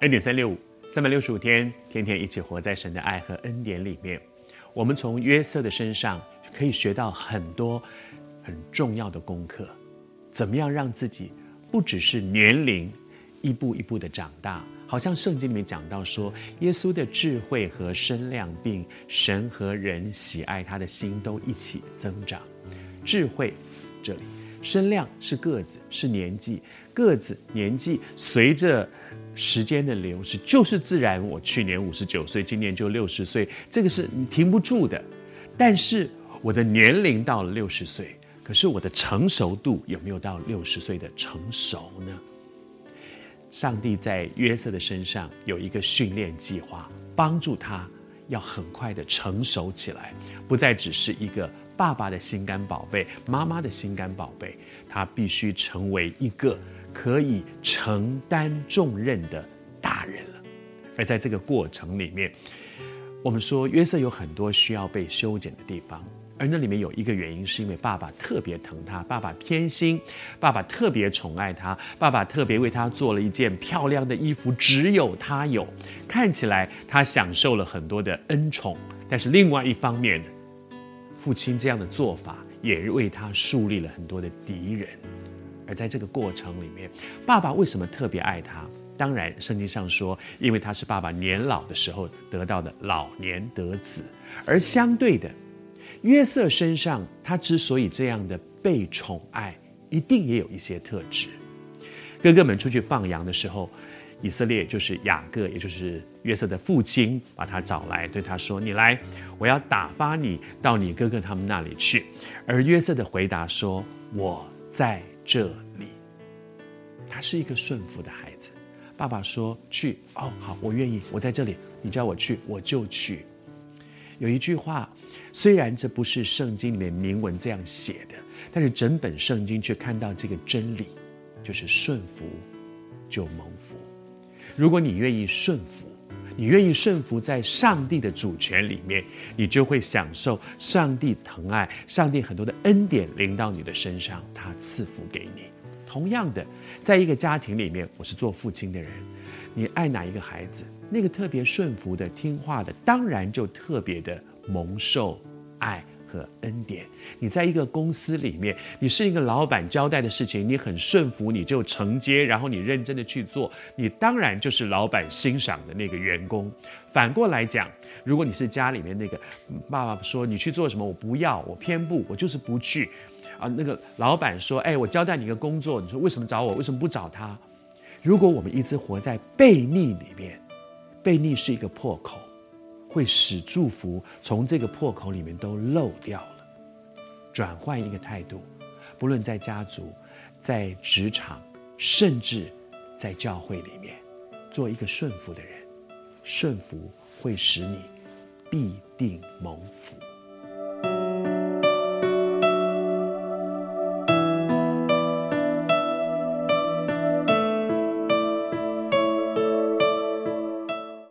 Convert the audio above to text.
恩典三六五，三百六十五天，天天一起活在神的爱和恩典里面。我们从约瑟的身上可以学到很多很重要的功课，怎么样让自己不只是年龄一步一步的长大，好像圣经里面讲到说，耶稣的智慧和身量，并神和人喜爱他的心都一起增长。智慧这里，身量是个子，是年纪，个子年纪随着时间的流逝，就是自然。我去年五十九岁，今年就六十岁，这个是你停不住的。但是我的年龄到了六十岁，可是我的成熟度有没有到六十岁的成熟呢？上帝在约瑟的身上有一个训练计划，帮助他要很快的成熟起来，不再只是一个爸爸的心肝宝贝，妈妈的心肝宝贝，他必须成为一个。可以承担重任的大人了，而在这个过程里面，我们说约瑟有很多需要被修剪的地方，而那里面有一个原因，是因为爸爸特别疼他，爸爸偏心，爸爸特别宠爱他，爸爸特别为他做了一件漂亮的衣服，只有他有，看起来他享受了很多的恩宠，但是另外一方面，父亲这样的做法也为他树立了很多的敌人。而在这个过程里面，爸爸为什么特别爱他？当然，圣经上说，因为他是爸爸年老的时候得到的老年得子。而相对的，约瑟身上他之所以这样的被宠爱，一定也有一些特质。哥哥们出去放羊的时候，以色列就是雅各，也就是约瑟的父亲，把他找来，对他说：“你来，我要打发你到你哥哥他们那里去。”而约瑟的回答说：“我在。”这里，他是一个顺服的孩子。爸爸说去哦，好，我愿意，我在这里。你叫我去，我就去。有一句话，虽然这不是圣经里面明文这样写的，但是整本圣经却看到这个真理，就是顺服就蒙福。如果你愿意顺服，你愿意顺服在上帝的主权里面，你就会享受上帝疼爱，上帝很多的恩典临到你的身上，他赐福给你。同样的，在一个家庭里面，我是做父亲的人，你爱哪一个孩子，那个特别顺服的、听话的，当然就特别的蒙受爱。和恩典，你在一个公司里面，你是一个老板交代的事情，你很顺服，你就承接，然后你认真的去做，你当然就是老板欣赏的那个员工。反过来讲，如果你是家里面那个爸爸说你去做什么，我不要，我偏不，我就是不去，啊，那个老板说，哎，我交代你一个工作，你说为什么找我，为什么不找他？如果我们一直活在悖逆里面，悖逆是一个破口。会使祝福从这个破口里面都漏掉了。转换一个态度，不论在家族、在职场，甚至在教会里面，做一个顺服的人，顺服会使你必定蒙福。